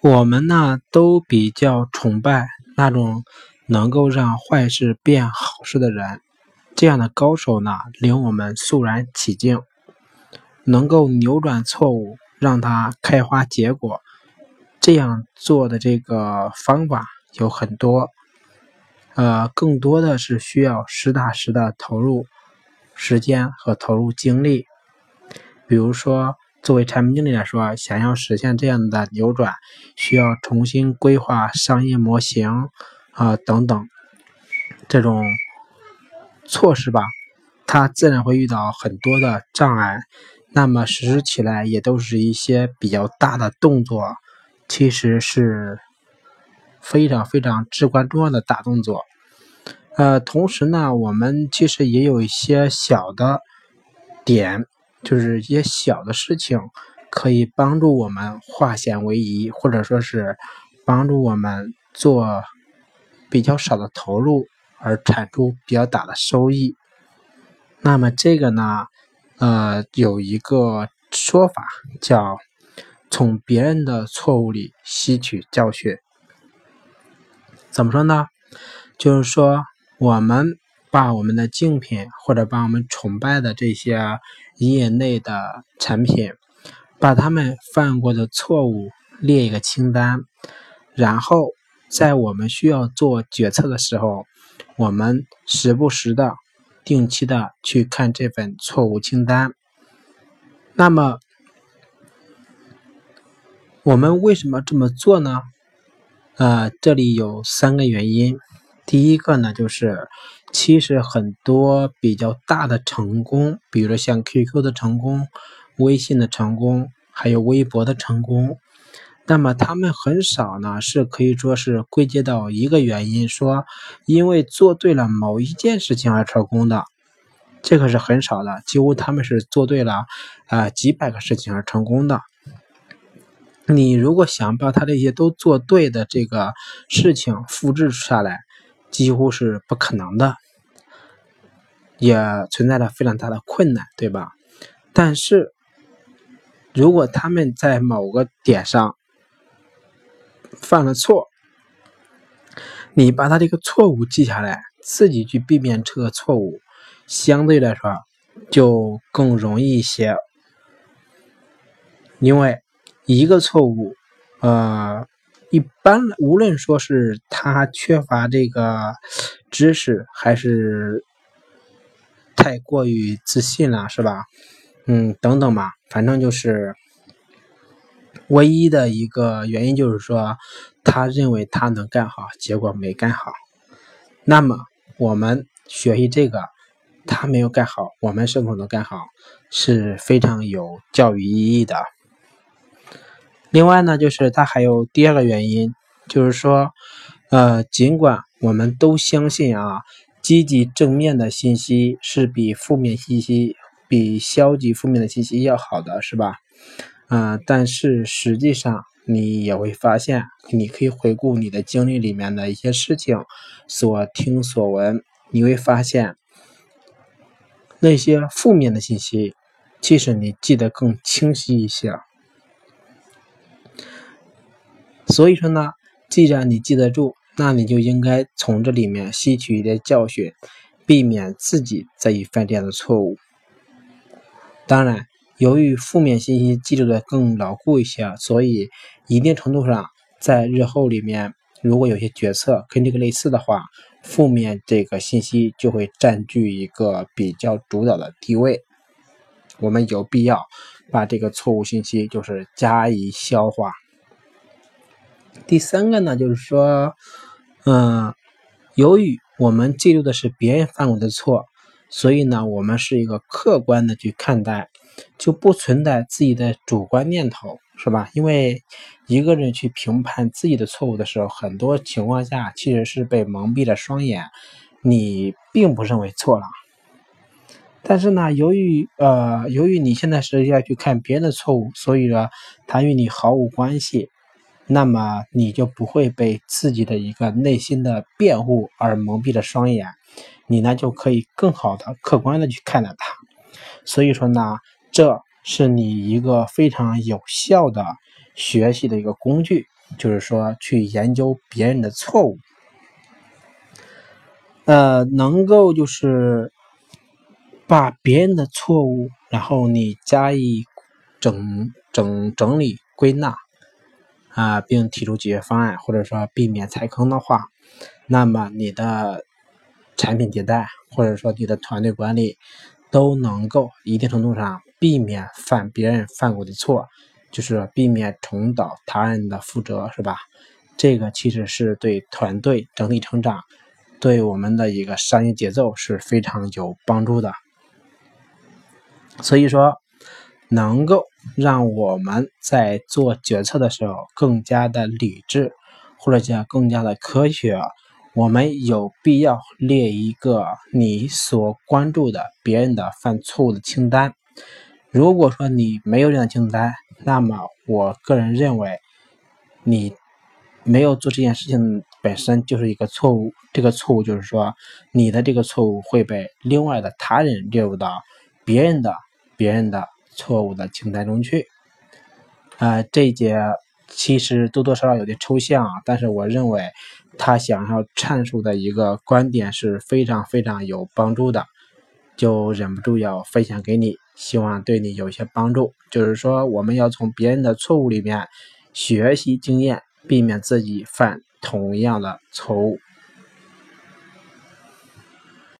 我们呢都比较崇拜那种能够让坏事变好事的人，这样的高手呢令我们肃然起敬。能够扭转错误，让它开花结果，这样做的这个方法有很多，呃，更多的是需要实打实的投入时间和投入精力，比如说。作为产品经理来说，想要实现这样的扭转，需要重新规划商业模型啊等等这种措施吧，它自然会遇到很多的障碍。那么实施起来也都是一些比较大的动作，其实是非常非常至关重要的大动作。呃，同时呢，我们其实也有一些小的点。就是一些小的事情，可以帮助我们化险为夷，或者说是帮助我们做比较少的投入而产出比较大的收益。那么这个呢，呃，有一个说法叫从别人的错误里吸取教训。怎么说呢？就是说我们。把我们的竞品或者把我们崇拜的这些业内的产品，把他们犯过的错误列一个清单，然后在我们需要做决策的时候，我们时不时的、定期的去看这份错误清单。那么，我们为什么这么做呢？呃，这里有三个原因。第一个呢，就是其实很多比较大的成功，比如说像 QQ 的成功、微信的成功，还有微博的成功，那么他们很少呢是可以说是归结到一个原因，说因为做对了某一件事情而成功的，这个是很少的，几乎他们是做对了啊几百个事情而成功的。你如果想把他这些都做对的这个事情复制下来，几乎是不可能的，也存在着非常大的困难，对吧？但是，如果他们在某个点上犯了错，你把他这个错误记下来，自己去避免这个错误，相对来说就更容易一些，因为一个错误，呃。一般，无论说是他缺乏这个知识，还是太过于自信了，是吧？嗯，等等吧，反正就是唯一的一个原因，就是说他认为他能干好，结果没干好。那么我们学习这个，他没有干好，我们是否能干好，是非常有教育意义的。另外呢，就是它还有第二个原因，就是说，呃，尽管我们都相信啊，积极正面的信息是比负面信息、比消极负面的信息要好的，是吧？啊，但是实际上你也会发现，你可以回顾你的经历里面的一些事情，所听所闻，你会发现那些负面的信息，其实你记得更清晰一些。所以说呢，既然你记得住，那你就应该从这里面吸取一点教训，避免自己再犯这样的错误。当然，由于负面信息记住的更牢固一些，所以一定程度上，在日后里面，如果有些决策跟这个类似的话，负面这个信息就会占据一个比较主导的地位。我们有必要把这个错误信息就是加以消化。第三个呢，就是说，嗯，由于我们记录的是别人犯过的错，所以呢，我们是一个客观的去看待，就不存在自己的主观念头，是吧？因为一个人去评判自己的错误的时候，很多情况下其实是被蒙蔽了双眼，你并不认为错了。但是呢，由于呃，由于你现在是要去看别人的错误，所以呢，它与你毫无关系。那么你就不会被自己的一个内心的辩护而蒙蔽了双眼，你呢就可以更好的客观的去看待它。所以说呢，这是你一个非常有效的学习的一个工具。就是说去研究别人的错误，呃，能够就是把别人的错误，然后你加以整整整理归纳啊，并提出解决方案，或者说避免踩坑的话，那么你的产品迭代，或者说你的团队管理，都能够一定程度上避免犯别人犯过的错。就是避免重蹈他人的覆辙，是吧？这个其实是对团队整体成长，对我们的一个商业节奏是非常有帮助的。所以说，能够让我们在做决策的时候更加的理智，或者讲更加的科学，我们有必要列一个你所关注的别人的犯错误的清单。如果说你没有这样清单，那么我个人认为，你没有做这件事情本身就是一个错误。这个错误就是说，你的这个错误会被另外的他人列入到别人的别人的错误的清单中去。啊，这一节其实多多少少有点抽象啊，但是我认为他想要阐述的一个观点是非常非常有帮助的，就忍不住要分享给你。希望对你有一些帮助，就是说，我们要从别人的错误里面学习经验，避免自己犯同样的错误。